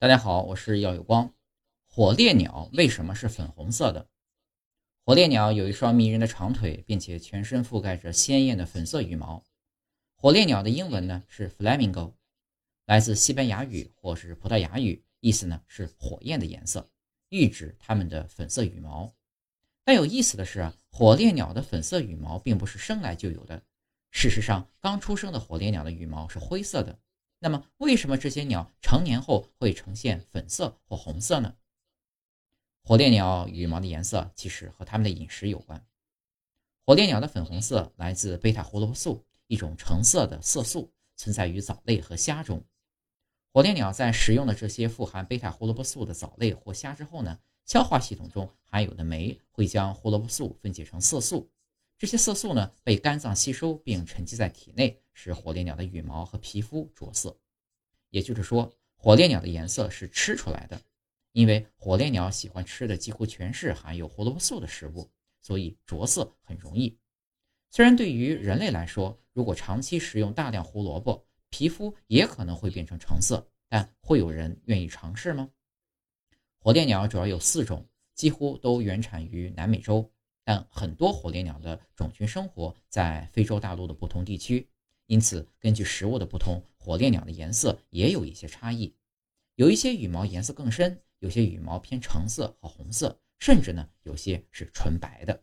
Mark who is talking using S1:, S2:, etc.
S1: 大家好，我是耀有光。火烈鸟为什么是粉红色的？火烈鸟有一双迷人的长腿，并且全身覆盖着鲜艳的粉色羽毛。火烈鸟的英文呢是 flamingo，来自西班牙语或是葡萄牙语，意思呢是火焰的颜色，喻指它们的粉色羽毛。但有意思的是啊，火烈鸟的粉色羽毛并不是生来就有的。事实上，刚出生的火烈鸟的羽毛是灰色的。那么，为什么这些鸟成年后会呈现粉色或红色呢？火烈鸟羽毛的颜色其实和它们的饮食有关。火烈鸟的粉红色来自贝塔胡萝卜素，一种橙色的色素，存在于藻类和虾中。火烈鸟在食用了这些富含贝塔胡萝卜素的藻类或虾之后呢，消化系统中含有的酶会将胡萝卜素分解成色素。这些色素呢被肝脏吸收并沉积在体内，使火烈鸟的羽毛和皮肤着色。也就是说，火烈鸟的颜色是吃出来的。因为火烈鸟喜欢吃的几乎全是含有胡萝卜素的食物，所以着色很容易。虽然对于人类来说，如果长期食用大量胡萝卜，皮肤也可能会变成橙色，但会有人愿意尝试吗？火烈鸟主要有四种，几乎都原产于南美洲。但很多火烈鸟的种群生活在非洲大陆的不同地区，因此根据食物的不同，火烈鸟的颜色也有一些差异。有一些羽毛颜色更深，有些羽毛偏橙色和红色，甚至呢有些是纯白的。